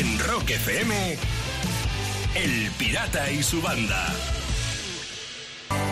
En Rock FM, El Pirata y su banda.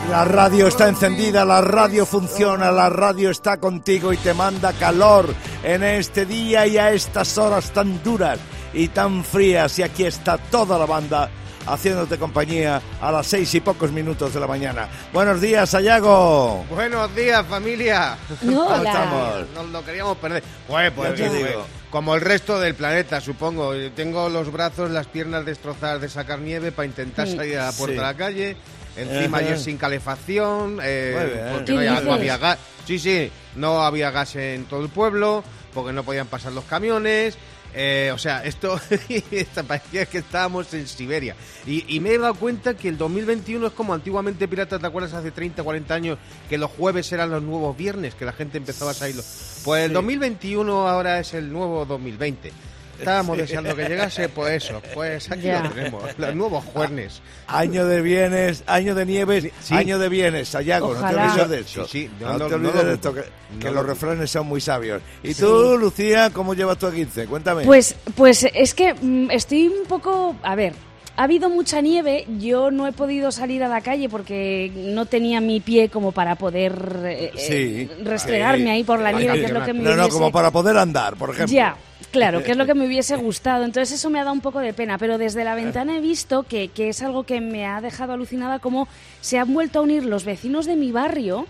La radio está encendida, la radio funciona, la radio está contigo y te manda calor en este día y a estas horas tan duras y tan frías. Y aquí está toda la banda haciéndote compañía a las seis y pocos minutos de la mañana. Buenos días, Sayago. Buenos días, familia. ¿Cómo Hola. estamos? Nos lo queríamos perder. Pues, pues, Ya te pues, digo. Como el resto del planeta, supongo. Tengo los brazos, las piernas destrozadas de sacar nieve para intentar Mm. salir a la puerta de la calle. Encima ayer sin calefacción, eh, porque ¿Qué no, había- no había gas. Sí, sí, no había gas en todo el pueblo, porque no podían pasar los camiones. Eh, o sea, esto parecía que estábamos en Siberia. Y, y me he dado cuenta que el 2021 es como antiguamente, Pirata, ¿te acuerdas hace 30, 40 años que los jueves eran los nuevos viernes, que la gente empezaba a salir? Pues el 2021 ahora es el nuevo 2020. Estábamos deseando que llegase, pues eso, pues aquí Ya. lo tenemos, los nuevos jueves. Año de bienes, año de nieves, Sí. año de bienes, Sayago, no te olvides de eso. Sí, sí, no, no, no, te olvides no de esto, que, los lo refranes son muy sabios. ¿Y tú, Lucía, cómo llevas tu 15? Cuéntame. Pues, pues es que mm, estoy un poco. A ver, ha habido mucha nieve. Yo no he podido salir a la calle porque no tenía mi pie como para poder eh, Sí. eh, restregarme Sí. ahí por la nieve, que es lo que me no, no, hubiese- como para poder andar, por ejemplo. Ya, claro, que es lo que me hubiese gustado. Entonces eso me ha dado un poco de pena, pero desde la ventana he visto que, que es algo que me ha dejado alucinada, como se han vuelto a unir los vecinos de mi barrio,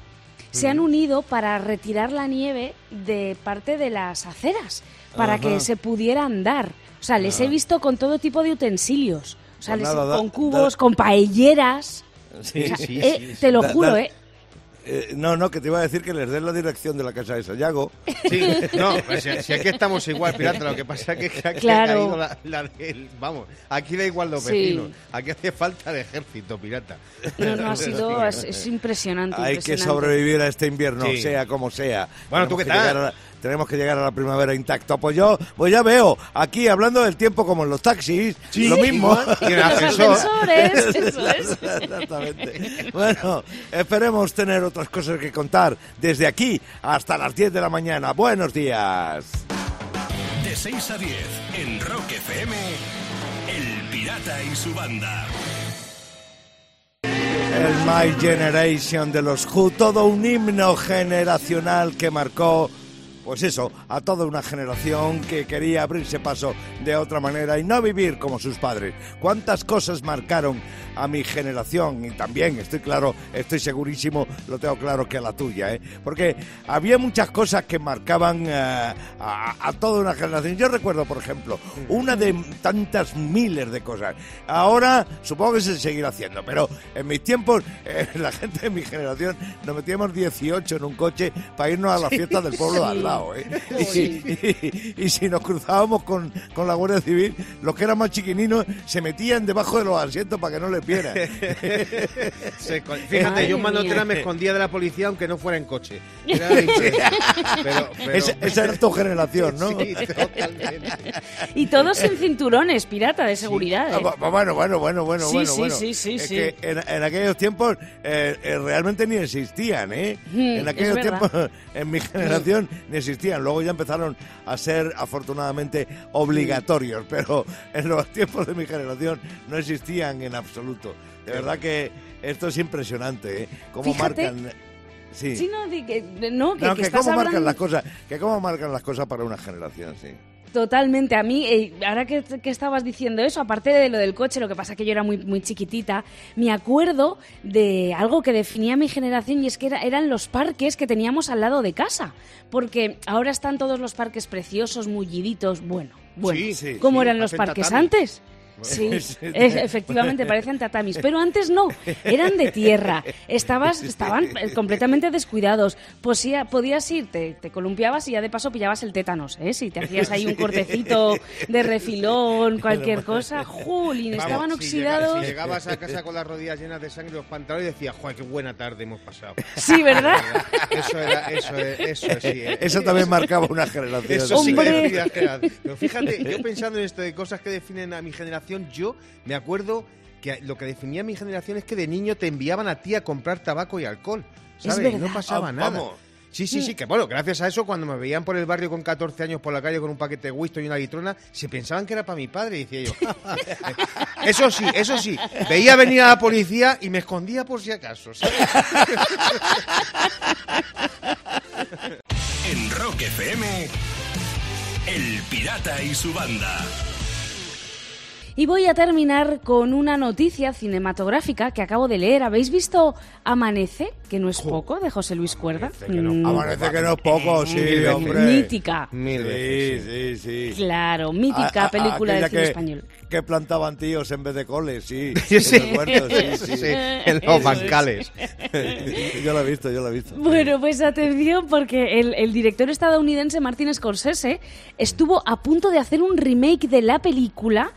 se han unido para retirar la nieve de parte de las aceras, para Ajá. que se pudiera andar. O sea, les he visto con todo tipo de utensilios. O sea, Pues les- nada, da- con cubos, da- con paelleras. Sí, O sea, sí, eh, sí, te lo Da- juro, ¿eh? Eh, no, no, que te iba a decir que les den la dirección de la casa de Sayago. Sí, no, pues si, si aquí estamos igual, pirata, lo que pasa es que aquí Claro. ha caído la, la del- Vamos, aquí da igual los Sí. vecinos, aquí hace falta el ejército, pirata. No, no, ha sido, es, es impresionante. Hay que sobrevivir a este invierno, Sí. sea como sea. Bueno, Tenemos ¿tú qué que tal? Tenemos que llegar a la primavera intacto. Pues yo, pues ya veo, aquí hablando del tiempo como en los taxis, lo mismo. Y en ascensor. ascensores, eso es. Exactamente. Bueno, esperemos tener otras cosas que contar desde aquí hasta las 10 de la mañana. Buenos días. De 6 a 10 en Rock FM, El Pirata y su banda. El My Generation de los Who, todo un himno generacional que marcó, pues eso, a toda una generación que quería abrirse paso de otra manera y no vivir como sus padres. ¿Cuántas cosas marcaron a mi generación? Y también, estoy claro, estoy segurísimo, lo tengo claro que a la tuya, ¿eh? Porque había muchas cosas que marcaban eh, a, a toda una generación. Yo recuerdo, por ejemplo, una de tantas miles de cosas. Ahora supongo que se seguirá haciendo, pero en mis tiempos, eh, la gente de mi generación nos metíamos 18 en un coche para irnos a la fiesta del pueblo de al lado. ¿Eh? Y, y- y si nos cruzábamos con, con la Guardia Civil, los que eran más chiquininos se metían debajo de los asientos para que no les vieran. Se Fíjate, Madre yo en Manotera me escondía de la policía aunque no fuera en coche. Era impresionante. pero, pero- Esa, esa era tu generación, ¿no? Sí, totalmente. Y todos en cinturones, pirata, de seguridad. Ah, ¿eh? bu- Bueno, bueno, bueno, bueno, Sí, bueno. sí, bueno. sí, sí, Es sí. que en, en aquellos tiempos eh, realmente ni existían, ¿eh? Mm, en aquellos tiempos, en mi generación, ni existían. Luego ya empezaron a ser, afortunadamente, obligatorios, pero en los tiempos de mi generación no existían en absoluto. De verdad que esto es impresionante, ¿eh? Cómo Fíjate- marcan... Sí. Sí, no, que, no, que, No, que que estás cómo marcan las cosas, que cómo marcan las cosas para una generación, sí. Totalmente. A mí, eh, ahora que, que estabas diciendo eso, aparte de lo del coche, lo que pasa que yo era muy, muy chiquitita, me acuerdo de algo que definía mi generación y es que era- eran los parques que teníamos al lado de casa. Porque ahora están todos los parques preciosos, mulliditos. Bueno, bueno. Sí, sí, ¿Cómo sí, eran los parques antes? Sí, es- efectivamente, parecen tatamis. Pero antes no, eran de tierra. Estabas, estaban eh, completamente descuidados. Pues sí, podías ir, te, te columpiabas y ya de paso pillabas el tétanos, ¿eh? Si te hacías ahí un cortecito de refilón, cualquier cosa. ¡Jolín! Vamos, Estaban oxidados. Si llegabas a casa con las rodillas llenas de sangre los pantalones y decías, joder, qué buena tarde hemos pasado. Sí, ¿verdad? Eso era, eso, es- eso sí. eh. Eso también marcaba una generación. Eso sí que Hombre. definía generación. Pero fíjate, yo pensando en esto de cosas que definen a mi generación, yo me acuerdo que lo que definía a mi generación es que de niño te enviaban a ti a comprar tabaco y alcohol. Es ¿Sabes? Y no pasaba Ah, nada. vamos. Sí, sí, sí, que bueno, gracias a eso, cuando me veían por el barrio con 14 años por la calle con un paquete de Winston y una litrona, se pensaban que era para mi padre, decía yo. eso sí, eso sí, veía venir a la policía y me escondía por si acaso. en Rock FM, El Pirata y su banda. Y voy a terminar con una noticia cinematográfica que acabo de leer. ¿Habéis visto Amanece, que no es poco, de José Luis Cuerda? Mm. Amanece que no es poco, sí, hombre. Mítica. sí, sí, sí. Claro, mítica ah, película de cine español. Que plantaban tíos en vez de coles, sí. sí, sí, sí, en los bancales. yo lo he visto, yo lo he visto. Bueno, pues atención, porque el, el director estadounidense Martin Scorsese estuvo a punto de hacer un remake de la película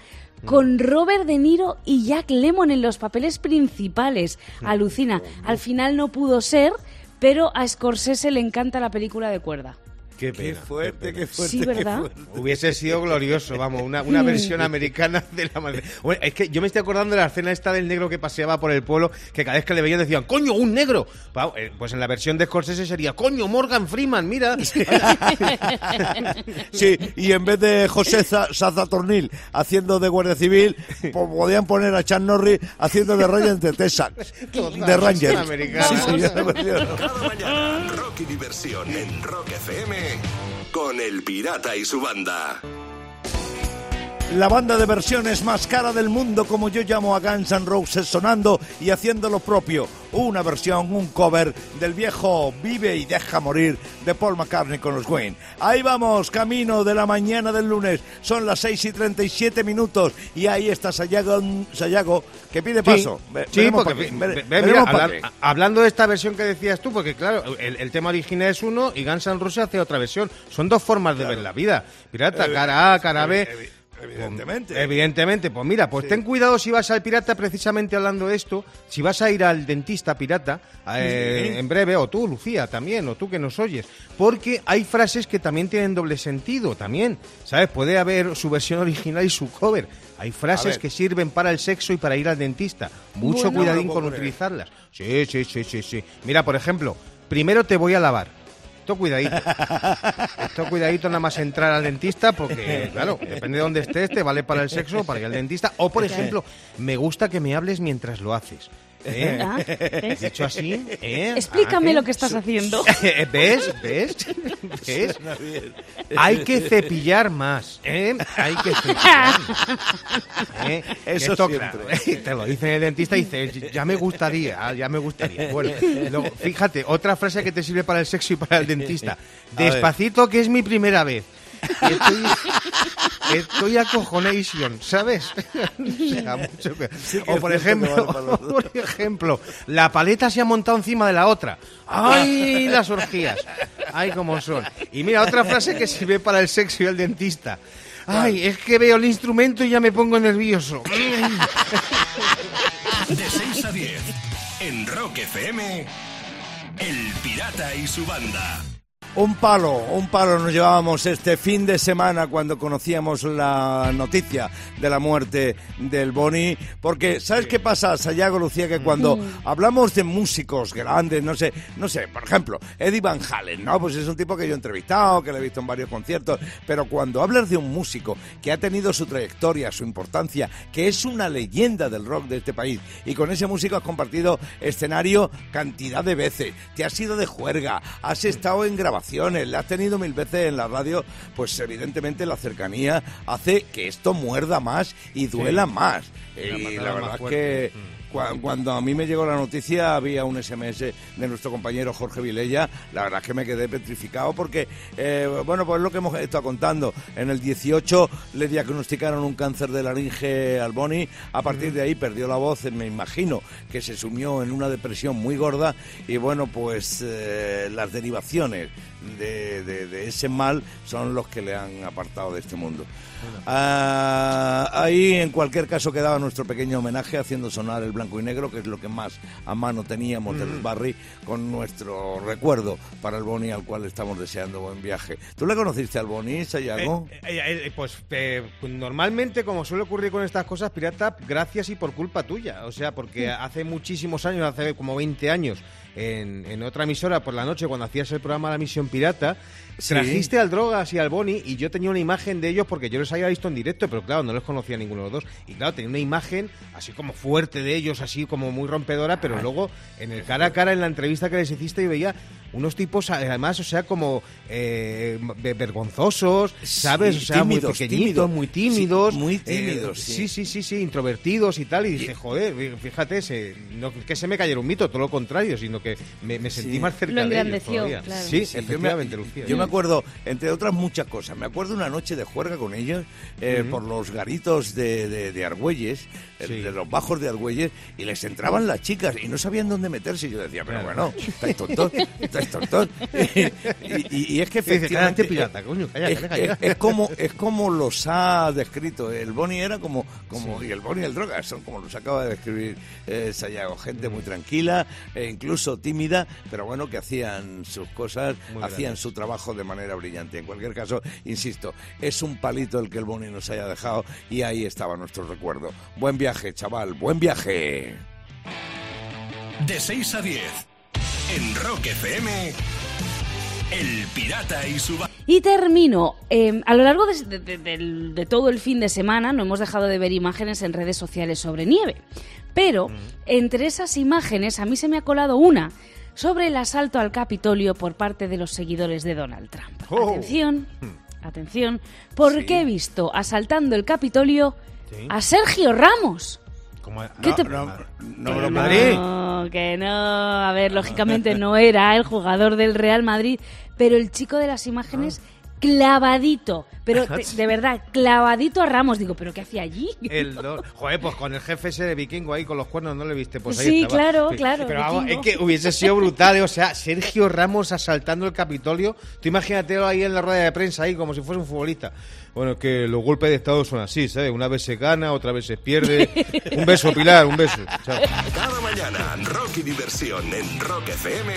con Robert De Niro y Jack Lemmon en los papeles principales. Alucina. Al final no pudo ser, pero a Scorsese le encanta la película de cuerda. Qué, fuerte, qué, fuerte, sí, ¿verdad? Hubiese sido glorioso, vamos, una, una versión americana de la madre. Bueno, es que yo me estoy acordando de la escena esta del negro que paseaba por el pueblo, que cada vez que le veían decían, ¡coño, un negro! Eh, pues en la versión de Scorsese sería, ¡coño, Morgan Freeman, mira! sí, y en vez de José Saza Tornil haciendo de Guardia Civil, pues podían poner a Chan Norris haciendo de Ryan de Texas, de Ranger. Sí, Cada mañana, rock y diversión en Rock FM con El Pirata y su banda. La banda de versiones más cara del mundo, como yo llamo a Guns N' Roses, sonando y haciendo lo propio. Una versión, un cover del viejo Vive y deja morir de Paul McCartney con los Wayne. Ahí vamos, camino de la mañana del lunes. Son las 6 y 37 minutos y ahí está Sayago, Sayago que pide paso. Sí, porque, hablando de esta versión que decías tú, porque claro, el, tema original es uno y Guns N' Roses hace otra versión. Son dos formas de ver la vida. Pirata, eh, cara A, cara B. Evidentemente. Evidentemente. Pues mira, pues ten cuidado si vas al pirata, precisamente hablando de esto, si vas a ir al dentista pirata eh, en breve, o tú, Lucía, también, o tú que nos oyes, porque hay frases que también tienen doble sentido, también, ¿sabes? Puede haber su versión original y su cover. Hay frases que sirven para el sexo y para ir al dentista. Mucho cuidadín con utilizarlas. Sí, sí, sí, sí, sí. Mira, por ejemplo, primero te voy a lavar esto cuidadito. Esto cuidadito nada más entrar al dentista porque, claro, depende de dónde estés, te vale para el sexo, para ir al dentista. O, por ejemplo, me gusta que me hables mientras lo haces. ¿Eh? Ah, Dicho así, ¿eh? Explícame lo que estás haciendo. ¿Ves? ¿Ves? ¿Ves? Hay que cepillar más, ¿eh? Hay que cepillar. ¿Eh? Eso siempre. Te lo dice el dentista y dice, ya me gustaría, ya me gustaría. Bueno, fíjate, otra frase que te sirve para el sexo y para el dentista. Despacito, que es mi primera vez. Estoy, estoy acojonation, ¿sabes? o, por ejemplo, por ejemplo, la paleta se ha montado encima de la otra. ¡Ay, las orgías! ¡Ay, cómo son! Y mira, otra frase que sirve para el sexo y el dentista. ¡Ay, es que veo el instrumento y ya me pongo nervioso! De 6 a 10, en Rock FM, El Pirata y su banda. Un palo, un palo nos llevábamos este fin de semana cuando conocíamos la noticia de la muerte del Boni, porque ¿sabes qué pasa, Sayago Lucía? Que cuando hablamos de músicos grandes, no sé, no sé, por ejemplo, Eddie Van Halen, ¿no? Pues es un tipo que yo he entrevistado, que le he visto en varios conciertos, pero cuando hablas de un músico que ha tenido su trayectoria, su importancia, que es una leyenda del rock de este país, y con ese músico has compartido escenario cantidad de veces, te has ido de juerga, has estado en grabación la has tenido mil veces en la radio, pues evidentemente la cercanía hace que esto muerda más y duela más. y la verdad es que... Mm. Cuando a mí me llegó la noticia había un SMS de nuestro compañero Jorge Vilella, la verdad es que me quedé petrificado porque, eh, bueno, pues lo que hemos estado contando, en el 18 le diagnosticaron un cáncer de laringe al Boni, a partir de ahí perdió la voz, me imagino que se sumió en una depresión muy gorda. Y bueno, pues eh, las derivaciones de, de- de ese mal son los que le han apartado de este mundo. Ah, ahí en cualquier caso quedaba nuestro pequeño homenaje haciendo sonar el blanco y negro, que es lo que más a mano teníamos del Barry, con nuestro recuerdo para el Boni al cual estamos deseando buen viaje. ¿Tú le conociste al Boni, Sayago? Eh, eh, eh, pues normalmente, como suele ocurrir con estas cosas, pirata, gracias y por culpa tuya. O sea, porque hace muchísimos años, hace como 20 años, en, en otra emisora por la noche, cuando hacías el programa La Misión Pirata, Sí. trajiste al Drogas y al Boni y yo tenía una imagen de ellos porque yo los había visto en directo, pero claro, no los conocía ninguno de los dos. Y claro, tenía una imagen así como fuerte de ellos, así como muy rompedora, pero luego en el cara a cara, en la entrevista que les hiciste, yo veía unos tipos, además, o sea, como eh, ve- vergonzosos, ¿sabes? Sí, o sea, tímidos, muy pequeñitos, tímidos. muy tímidos. Sí, muy eh, tímidos, sí. sí, sí, sí, sí, introvertidos y tal. Y dice, joder, fíjate, se, no que se me cayera un mito, todo lo contrario, sino que me, me sentí Sí. más cerca Lo de ellos claro. Sí, Sí, yo me- efectivamente, Lucía. Yo me acuerdo, entre otras muchas cosas, me acuerdo una noche de juerga con ellos eh, por los garitos de, de, de Argüelles, eh, Sí. de los bajos de Argüelles, y les entraban las chicas y no sabían dónde meterse. Y yo decía, pero bueno, estáis tontos, estáis tontos. y, y- y es que efectivamente... pirata, coño, es, cállate. es- es como es como los ha descrito el Boni era como como y el Boni y el droga son como los acaba de describir eh, Sayago gente muy tranquila e incluso tímida pero bueno que hacían sus cosas Muy hacían su trabajo de manera brillante en cualquier caso insisto es un palito el que el Boni nos haya dejado y ahí estaba nuestro recuerdo buen viaje chaval buen viaje De 6 a 10. En Rock FM. El Pirata y su. Y termino. eh, a lo largo de, de- de- del- de todo el fin de semana no hemos dejado de ver imágenes en redes sociales sobre nieve. Pero entre esas imágenes a mí se me ha colado una sobre el asalto al Capitolio por parte de los seguidores de Donald Trump. Oh. Atención, atención, porque he visto asaltando el Capitolio Sí. a Sergio Ramos. Como- ¿Qué no, te- no, no, no, no, no, no, Madrid. No, que no. A ver, lógicamente no era el jugador del Real Madrid, pero el chico de las imágenes clavadito, pero te- de verdad, clavadito a Ramos. Digo, ¿pero qué hacía allí? El do- Joder, pues con el jefe ese de vikingo ahí con los cuernos no le viste, pues ahí Sí, estaba. claro, claro, Pero vamos, es que hubiese sido brutal, ¿eh? o sea, Sergio Ramos asaltando el Capitolio. Tú imagínatelo ahí en la rueda de prensa ahí como si fuese un futbolista. Bueno, es que los golpes de Estado son así, ¿sabes? Una vez se gana, otra vez se pierde. Un beso, Pilar, un beso. Chao. Cada mañana, rock y diversión en Rock FM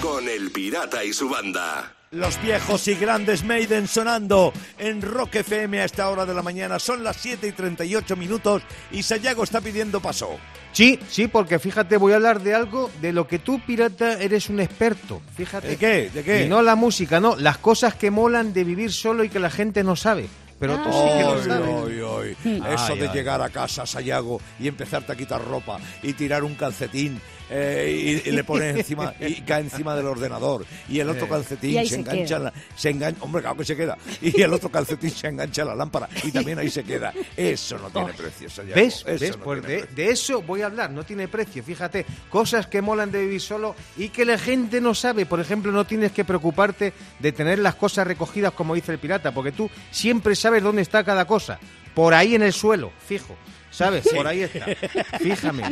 con el Pirata y su banda. Los viejos y grandes Maiden sonando en Rock FM a esta hora de la mañana. Son las 7 y 38 minutos y Sayago está pidiendo paso. Sí, sí, porque fíjate, voy a hablar de algo de lo que tú, pirata, eres un experto. Fíjate. ¿De qué? ¿De qué? Y no la música, no. Las cosas que molan de vivir solo y que la gente no sabe. Pero tú sí que lo sabes. ay. Eso Ay, de ay. llegar a casa, Sayago, y empezarte a quitar ropa y tirar un calcetín eh, y, y le pones encima y cae encima del ordenador y el otro Eh. calcetín se se engancha, la- se engancha, hombre, claro que se queda, y el otro calcetín se engancha a la lámpara y también ahí se queda. Eso no tiene precio, Sayago. ¿Ves? Eso ¿Ves? no Pues de, precio. de eso voy a hablar, no tiene precio, fíjate, cosas que molan de vivir solo y que la gente no sabe. Por ejemplo, no tienes que preocuparte de tener las cosas recogidas como dice el pirata, porque tú siempre sabes dónde está cada cosa. Por ahí en el suelo, fijo. ¿Sabes? Por ahí está. Fíjame.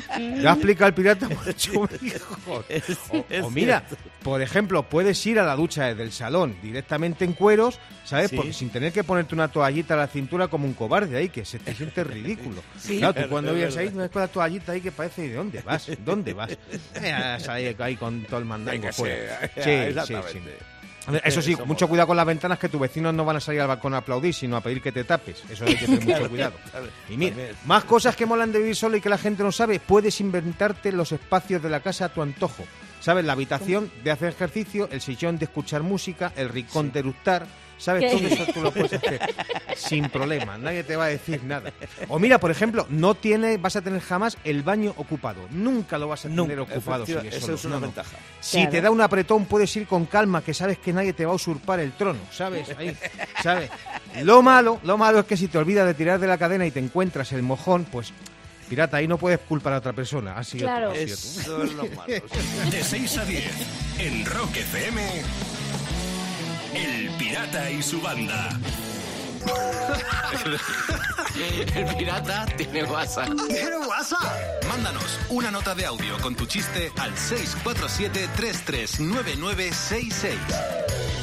Ya explica el pirata mucho mejor. O, o mira, por ejemplo, puedes ir a la ducha desde el salón directamente en cueros, ¿sabes? Sí. Porque sin tener que ponerte una toallita a la cintura como un cobarde ahí, que se te siente ridículo. Claro, tú cuando vienes ahí, ves con la toallita ahí que parece, ¿de dónde vas? ¿Dónde vas? Eh, ahí, ahí con todo el mandango fuera. sí, Sí, sí, exactamente. sí. Eso sí, mucho cuidado con las ventanas que tus vecinos no van a salir al balcón a aplaudir, sino a pedir que te tapes. Eso hay que tener mucho cuidado. Y mira, más cosas que molan de vivir solo y que la gente no sabe. Puedes inventarte los espacios de la casa a tu antojo. ¿Sabes? La habitación de hacer ejercicio, el sillón de escuchar música, el rincón de eructar. ¿Sabes? ¿Qué? Todo eso tú lo puedes hacer sin problema. Nadie te va a decir nada. O mira, por ejemplo, no tiene, vas a tener jamás el baño ocupado. Nunca lo vas a tener Nunca, ocupado. si eso solo. es una No, no. ventaja. Si Claro. te da un apretón, puedes ir con calma, que sabes que nadie te va a usurpar el trono, ¿sabes? Ahí, ¿sabes? Lo malo, lo malo es que si te olvidas de tirar de la cadena y te encuentras el mojón, pues, pirata, ahí no puedes culpar a otra persona. Ha sido tú, Claro. tú. Eso es lo malo. De 6 a 10 en Rock FM. El Pirata y su banda. El pirata tiene WhatsApp. ¿Tiene WhatsApp? Mándanos una nota de audio con tu chiste al 647-339966.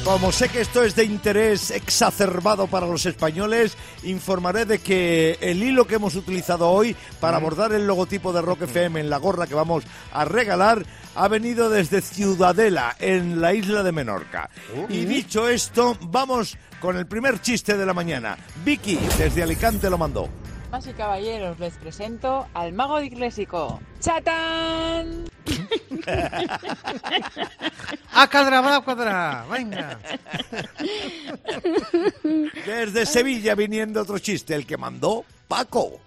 Como sé que esto es de interés exacerbado para los españoles, informaré de que el hilo que hemos utilizado hoy para abordar el logotipo de Rock FM en la gorra que vamos a regalar ha venido desde Ciudadela, en la isla de Menorca. Y dicho esto, vamos con el primer chiste de la mañana. Vicky, desde Alicante, lo mandó. Damas y caballeros, les presento al mago disléxico. ¡Chatán! ¡A cuadra, cuadra! ¡Venga! Desde Sevilla viniendo otro chiste, el que mandó Paco.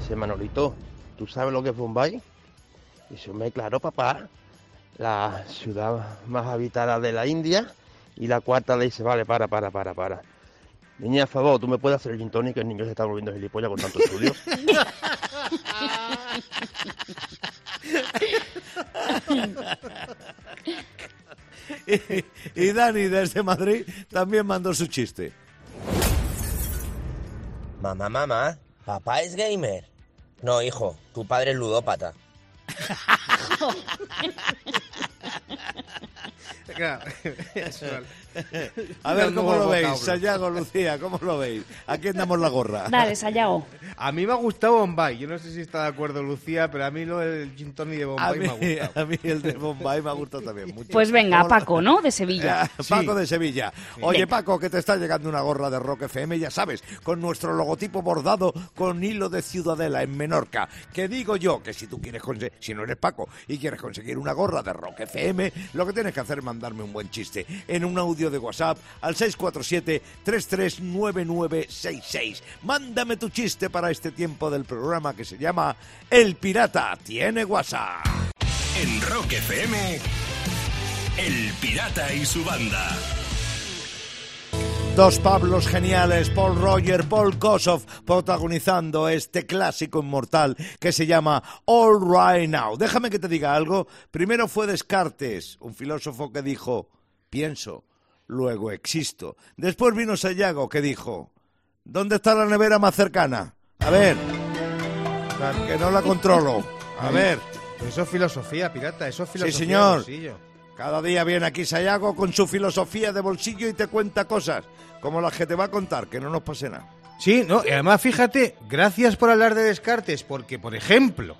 Dice Manolito, ¿tú sabes lo que es Bombay? Dice, me claro, papá, la ciudad más habitada de la India. Y la cuarta le dice, vale, para, para, para, para. Niña, a favor, ¿tú me puedes hacer el gin tonic? El niño se está volviendo gilipollas con tanto estudio. Y Dani, desde Madrid, también mandó su chiste. Mamá, mamá, ¿papá es gamer? No, hijo, tu padre es ludópata. Claro, eso vale. A ver, ¿cómo lo veis? Sayago, Lucía, ¿cómo lo veis? ¿A quién damos la gorra? Dale, Sayago. A mí me ha gustado Bombay. Yo no sé si está de acuerdo Lucía, pero a mí lo del gin tonic de Bombay mí, me ha gustado. a mí el de Bombay me ha gustado también mucho. Pues venga. Paco, ¿no? De Sevilla. Ah, Paco de Sevilla. Oye, Venga. Paco, que te está llegando una gorra de Rock FM, ya sabes, con nuestro logotipo bordado con hilo de Ciudadela en Menorca. Que digo yo que si tú quieres conseguir, si no eres Paco y quieres conseguir una gorra de Rock FM, lo que tienes que hacer es mandarme un buen chiste en un audio de WhatsApp al 647-339966. Mándame tu chiste para este tiempo del programa que se llama El Pirata tiene WhatsApp. En Rock FM, El Pirata y su banda. Dos Pablos geniales, Paul Roger, Paul Kossoff, protagonizando este clásico inmortal que se llama All Right Now. Déjame que te diga algo. Primero fue Descartes, un filósofo que dijo, pienso, luego existo. Después vino Sayago que dijo, ¿dónde está la nevera más cercana? A ver, que no la controlo. A ver. Eso es filosofía, pirata. Eso es filosofía. señor. de bolsillo. Cada día viene aquí Sayago con su filosofía de bolsillo y te cuenta cosas como las que te va a contar, que no nos pase nada. Sí, no, y además fíjate, gracias por hablar de Descartes, porque, por ejemplo,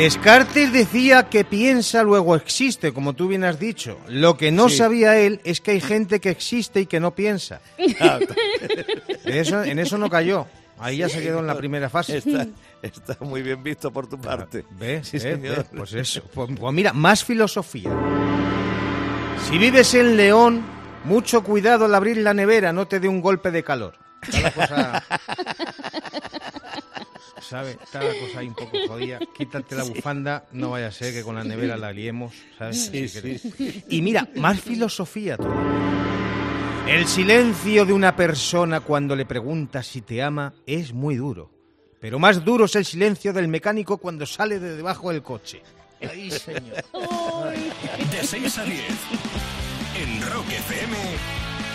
Descartes decía que piensa luego existe, como tú bien has dicho. Lo que no Sí. sabía él es que hay gente que existe y que no piensa. En eso, en eso no cayó. Ahí ya se quedó en la primera fase. Está, está muy bien visto por tu parte. ¿Ves? Sí, ¿Ves? señor. ¿Ves? Pues eso. Pues, pues mira, más filosofía. Si vives en León, mucho cuidado al abrir la nevera, no te dé un golpe de calor. Está la cosa... ¿Sabes? Está la cosa ahí un poco jodida. Quítate la bufanda, no vaya a ser que con la nevera la liemos. ¿sabes? Sí, Si quieres. Y mira, más filosofía todavía. El silencio de una persona cuando le preguntas si te ama es muy duro. Pero más duro es el silencio del mecánico cuando sale de debajo del coche. Ay, señor. De 6 a 10. En Rock FM,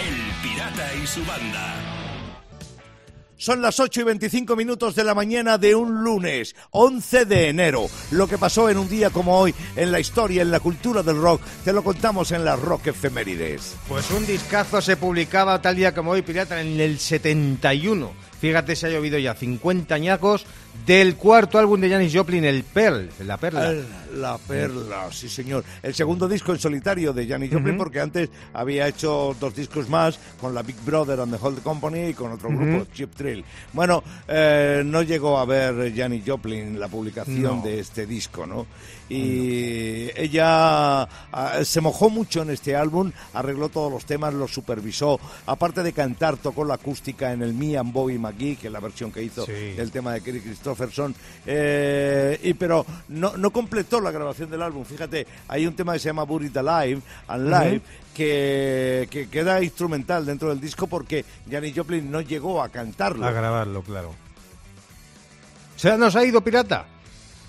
El Pirata y su banda. Son las 8 y 25 minutos de la mañana de un lunes, 11 de enero. Lo que pasó en un día como hoy en la historia, en la cultura del rock, te lo contamos en las Rock Efemérides. Pues un discazo se publicaba tal día como hoy, Pirata, en el 71. Fíjate si ha llovido ya 50 añacos del cuarto álbum de Janis Joplin, el Pearl, la perla. La perla, sí señor. El segundo disco en solitario de Janis Joplin, porque antes había hecho dos discos más con la Big Brother and the Whole Company y con otro grupo, Chip Thrill. Bueno, eh, no llegó a ver Janis Joplin la publicación No. de este disco, ¿no? Y ella ah, se mojó mucho en este álbum, arregló todos los temas, los supervisó. Aparte de cantar, tocó la acústica en el Me and Bobby McGee, que es la versión que hizo Sí. del tema de Kerry Christopherson. Eh, y pero no, no completó la grabación del álbum. Fíjate, hay un tema que se llama Buried Alive and Live. Que, que queda instrumental dentro del disco porque Janis Joplin no llegó a cantarlo. A grabarlo, claro. ¿Se nos ha ido, Pirata?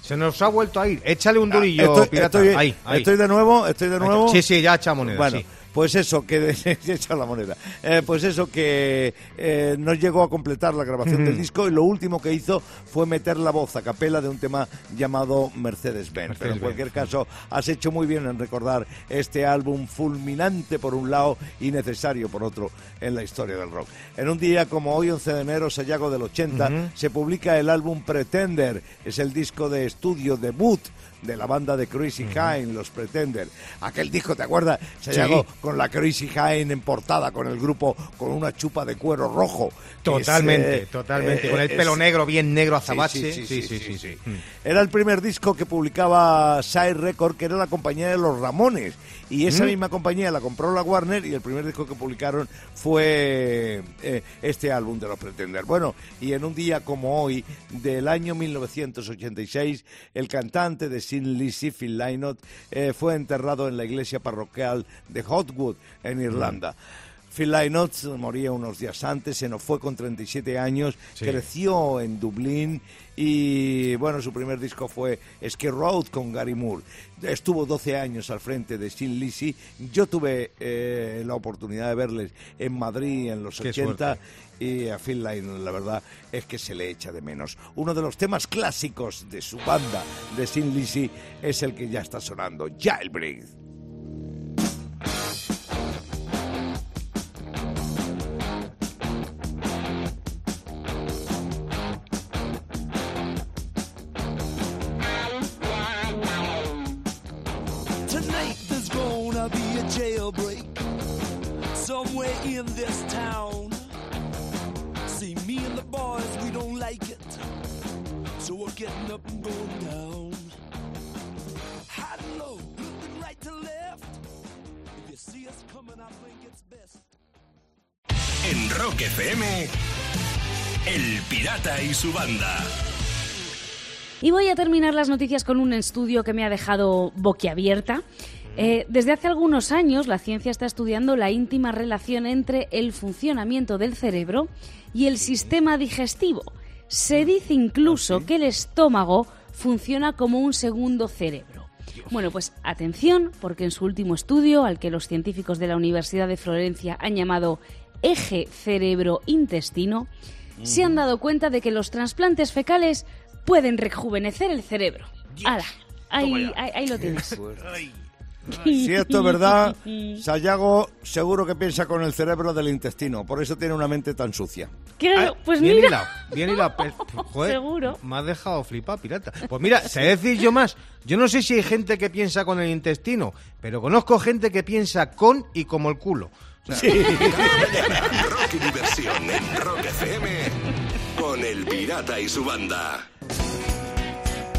Se nos ha vuelto a ir. Échale un durillo, Ah, estoy, Pirata. estoy- ahí, ahí. estoy de nuevo, estoy de nuevo. Sí, sí, ya echa moneda, Bueno, sí. Pues eso, que la moneda. Eh, pues eso, que eh, no llegó a completar la grabación del disco y lo último que hizo fue meter la voz a capela de un tema llamado Mercedes-Benz. Pero en cualquier caso, has hecho muy bien en recordar este álbum fulminante por un lado y necesario por otro en la historia del rock. En un día como hoy, 11 de enero, Sayago del 80, se publica el álbum Pretender. Es el disco de estudio debut de la banda de Crazy Hine, los Pretender. Aquel disco, ¿te acuerdas? Se Sí. llegó con la Crazy Hine en portada, con el grupo con una chupa de cuero rojo. es, Totalmente, eh, totalmente. eh, Con el es- pelo negro, bien negro azabache. sí, sí, sí, sí, sí. Era el primer disco que publicaba Side Record, que era la compañía de los Ramones. Y esa Mm. misma compañía la compró la Warner y el primer disco que publicaron fue eh, este álbum de los Pretender. Bueno, y en un día como hoy, del año 1986, el cantante de Phil Lynott, eh, fue enterrado en la iglesia parroquial de Hotwood, en Irlanda. Phil Lynott moría unos días antes, se nos fue con 37 años, Sí. creció en Dublín y bueno, su primer disco fue Ski Road con Gary Moore. Estuvo 12 años al frente de Sin Lizzy. Yo tuve eh, la oportunidad de verles en Madrid en los Qué 80 y a Phil Lynott la verdad es que se le echa de menos. Uno de los temas clásicos de su banda de Sin Lizzy es el que ya está sonando, Jailbreak. In this town. See, me and the boys, we don't like it. So we're getting up and going down. High and low, looking right to left. If you see us coming, I think it's best. En Rock FM, El Pirata y su banda. Y voy a terminar las noticias con un estudio que me ha dejado boquiabierta. Eh, desde hace algunos años, la ciencia está estudiando la íntima relación entre el funcionamiento del cerebro y el sistema digestivo. Se dice incluso que el estómago funciona como un segundo cerebro. Bueno, pues atención, porque en su último estudio, al que los científicos de la Universidad de Florencia han llamado eje cerebro-intestino, se han dado cuenta de que los trasplantes fecales pueden rejuvenecer el cerebro. ¡Hala! Ahí, ahí, ahí lo tienes. Si esto es verdad, Sayago seguro que piensa con el cerebro del intestino, por eso tiene una mente tan sucia. Claro, Ah, pues bien mira. hilado, bien hilado. Pues, joder, Seguro. Me has dejado flipado, pirata. Pues mira, sé decir yo más. Yo no sé si hay gente que piensa con el intestino, pero conozco gente que piensa con y como el culo. O sea, Rock y diversión en Rock FM con El Pirata y su banda.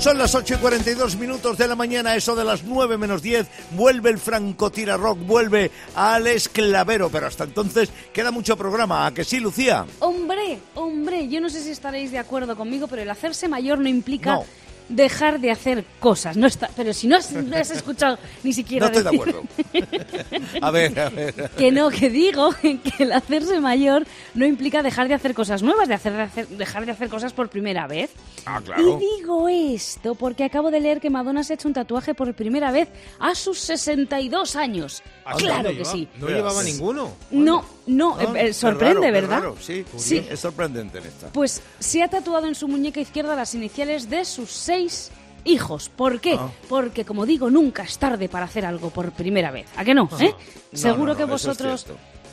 Son las 8 y 42 minutos de la mañana, eso de las 9 menos 10. Vuelve el francotira rock, vuelve al esclavero, pero hasta entonces queda mucho programa. ¿A que sí, Lucía? Hombre, hombre, yo no sé si estaréis de acuerdo conmigo, pero el hacerse mayor no implica No. Dejar de hacer cosas. No está, pero si no has, no has escuchado ni siquiera No estoy de decir- acuerdo. A ver, a ver. Que no, que digo que el hacerse mayor no implica dejar de hacer cosas nuevas, de hacer, de hacer- dejar de hacer cosas por primera vez. Ah, claro. Y digo esto porque acabo de leer que Madonna se ha hecho un tatuaje por primera vez a sus 62 años. ¿Ah, claro que sí. No llevaba ninguno. No, no, Ah, eh, eh, sorprende, raro, ¿verdad? raro, Sí, Sí. es sorprendente en esta. Pues se ha tatuado en su muñeca izquierda las iniciales de sus seis hijos. ¿Por qué? Ah. Porque, como digo, nunca es tarde para hacer algo por primera vez. ¿A qué no? ¿Eh? No, Seguro no, que no, vosotros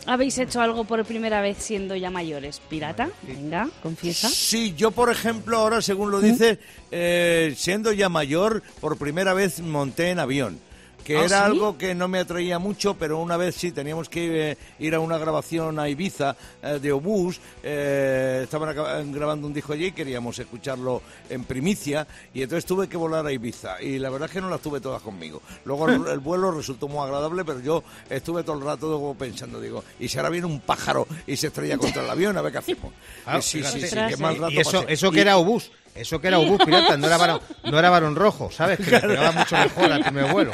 habéis hecho algo por primera vez siendo ya mayores. ¿Pirata? Venga, confiesa. Sí, yo por ejemplo ahora, según lo dice, eh, siendo ya mayor, por primera vez monté en avión. Que ¿Ah, era sí? algo que no me atraía mucho, pero una vez sí teníamos que eh, ir a una grabación a Ibiza eh, de Obús. eh, estaban acab- grabando un disco allí y queríamos escucharlo en primicia. Y entonces tuve que volar a Ibiza. Y la verdad es que no las tuve todas conmigo. Luego el, el vuelo resultó muy agradable, pero yo estuve todo el rato pensando, digo, y si ahora viene un pájaro y se estrella contra el avión, a ver qué hacemos. Ah, Y sí, sí, sí, fíjate. qué mal rato Y eso, pasé. eso Y- que era obús. Eso que era obús, pirata. No era varón, no era varón rojo, ¿sabes? Que le pegaba mucho mejor al primer vuelo.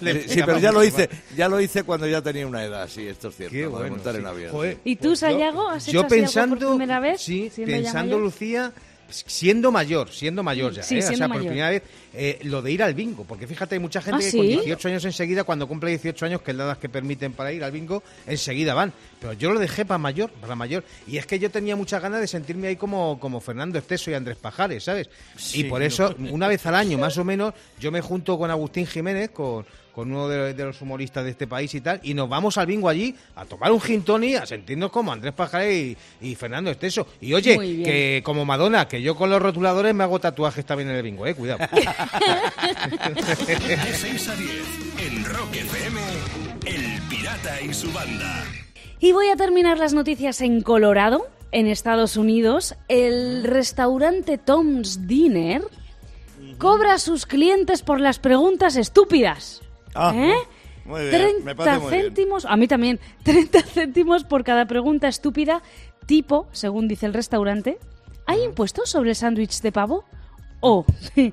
Le Sí, pero ya lo hice, ya lo hice cuando ya tenía una edad, sí, esto es cierto, Qué lo de bueno, montar sí. en avión. Joder, ¿Y tú, pues yo- Sayago, has hecho yo así algo por pensando, primera vez, Sí, pensando? Lucía, siendo mayor, siendo mayor ya, Sí, ¿eh? o sea, por primera vez, eh, lo de ir al bingo, porque fíjate, hay mucha gente ¿Ah, que con sí? 18 años enseguida, cuando cumple 18 años, que es la edad que permiten para ir al bingo, enseguida van. Pero yo lo dejé para mayor, para mayor. Y es que yo tenía muchas ganas de sentirme ahí como, como Fernando Esteso y Andrés Pajares, ¿sabes? Sí, y por no. eso, una vez al año, más o menos, yo me junto con Agustín Jiménez, con, con uno de, de los humoristas de este país y tal, y nos vamos al bingo allí a tomar un gin tonic, a sentirnos como Andrés Pajares y, y Fernando Esteso. Y oye, que como Madonna, que yo con los rotuladores me hago tatuajes también en el bingo, eh, cuidado. De 6 a 10 en Rock FM, El Pirata y su banda. Y voy a terminar las noticias en Colorado, en Estados Unidos. El restaurante Tom's Dinner cobra a sus clientes por las preguntas estúpidas. Ah, ¿Eh? muy bien, me 30 parece muy bien. céntimos, a mí también, 30 céntimos por cada pregunta estúpida, tipo, según dice el restaurante, ¿hay impuestos sobre el sándwich de pavo? ¿O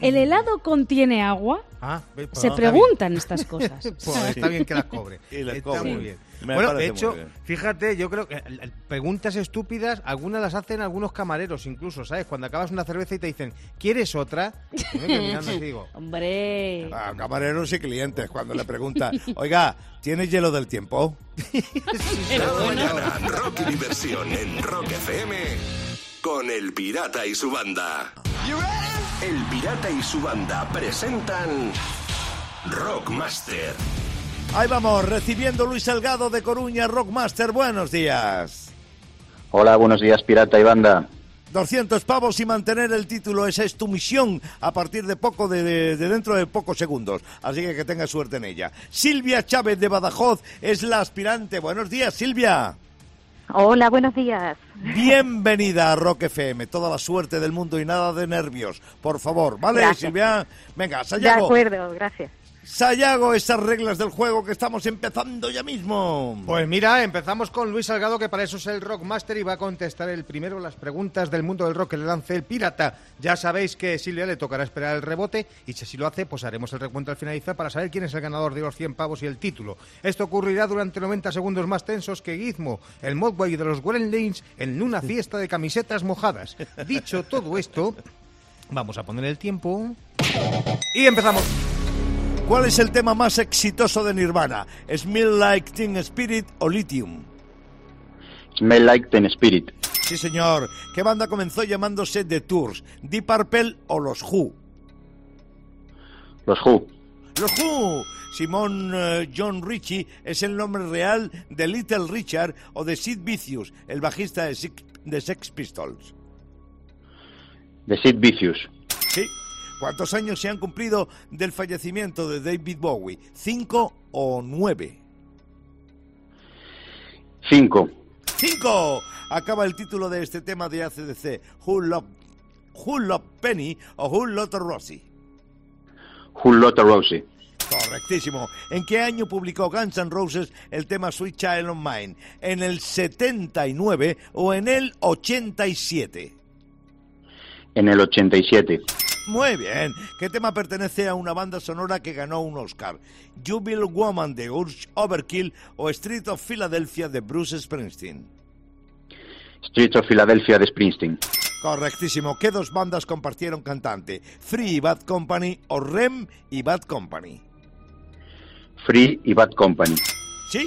el helado contiene agua? Ah, pues Se no, está bien. preguntan estas cosas. Pues está bien que las cobre. Y las está cobre. muy bien. Me bueno, de hecho, fíjate, yo creo que eh, preguntas estúpidas, algunas las hacen algunos camareros incluso, ¿sabes? Cuando acabas una cerveza y te dicen, ¿quieres otra? Y digo, Hombre. A camareros y clientes cuando le preguntan, oiga, ¿tienes hielo del tiempo? Cada mañana, Rock y diversión en Rock FM con El Pirata y su banda. El Pirata y su banda presentan Rockmaster. Ahí vamos, recibiendo Luis Salgado de Coruña, Rockmaster, buenos días. Hola, buenos días, pirata y banda. 200 pavos y mantener el título, esa es tu misión a partir de poco, de, de- de dentro de pocos segundos. Así que que tengas suerte en ella. Silvia Chávez de Badajoz es la aspirante. Buenos días, Silvia. Hola, buenos días. Bienvenida a Rock FM. Toda la suerte del mundo y nada de nervios. Por favor, ¿vale, Gracias. Silvia? Venga, De Sayago. acuerdo, gracias. Sayago, esas reglas del juego que estamos empezando ya mismo. Pues mira, empezamos con Luis Salgado, que para eso es el Rockmaster y va a contestar el primero las preguntas del mundo del rock que le lance el pirata. Ya sabéis que Silvia le tocará esperar el rebote y si así lo hace, pues haremos el recuento al finalizar para saber quién es el ganador de los 100 pavos y el título. Esto ocurrirá durante 90 segundos más tensos que Gizmo, el Mogwai de los Gremlins en una fiesta de camisetas mojadas. Dicho todo esto, vamos a poner el tiempo y empezamos. ¿Cuál es el tema más exitoso de Nirvana? ¿Smell Like Teen Spirit o Lithium? Smell Like Teen Spirit. Sí, señor. ¿Qué banda comenzó llamándose The Tours? ¿Deep Purple o los Who? Los Who. Los Who. Simón eh, John Ritchie es el nombre real de Little Richard o de Sid Vicious, el bajista de, Six- de Sex Pistols. The Sid Vicious. Sí. ¿Cuántos años se han cumplido del fallecimiento de David Bowie? ¿Cinco o nueve? Cinco. ¡Cinco! Acaba el título de este tema de ACDC. Who Love, Who Love Penny o Who Love Rossi. Who Lotta Rosie. Correctísimo. ¿En qué año publicó Guns N' Roses el tema Sweet Child of Mine? ¿En el 79 o en el 87? En el 87. Muy bien. ¿Qué tema pertenece a una banda sonora que ganó un Oscar? Jubil Woman de Urge Overkill o Street of Philadelphia de Bruce Springsteen. Streets of Philadelphia de Springsteen. Correctísimo. ¿Qué dos bandas compartieron cantante? Free y Bad Company o Rem y Bad Company. Free y Bad Company. Sí.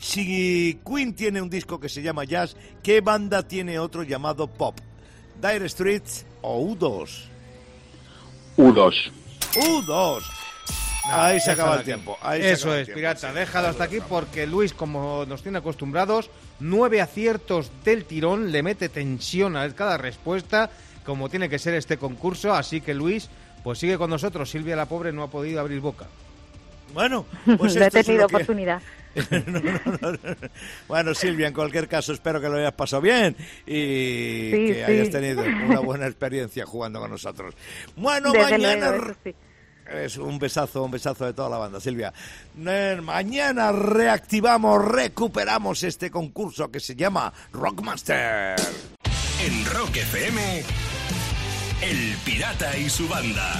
Si Queen tiene un disco que se llama Jazz, ¿qué banda tiene otro llamado Pop? Dire Streets o U2. U2. U2. Ahí se acaba el aquí. tiempo. ahí se Eso acaba el es, tiempo, pirata. sí. Déjalo hasta aquí porque Luis, como nos tiene acostumbrados, nueve aciertos del tirón, le mete tensión a cada respuesta, como tiene que ser este concurso. Así que Luis, pues sigue con nosotros. Silvia la pobre no ha podido abrir boca. Bueno, pues no he esto es tenido lo que- oportunidad. No, no, no, no. Bueno, Silvia, en cualquier caso, espero que lo hayas pasado bien y Sí, que sí. hayas tenido una buena experiencia jugando con nosotros. Bueno, Desde mañana. luego, eso sí. Es un besazo, un besazo de toda la banda, Silvia. Eh, Mañana reactivamos, recuperamos este concurso que se llama Rockmaster. En Rock FM, El Pirata y su banda.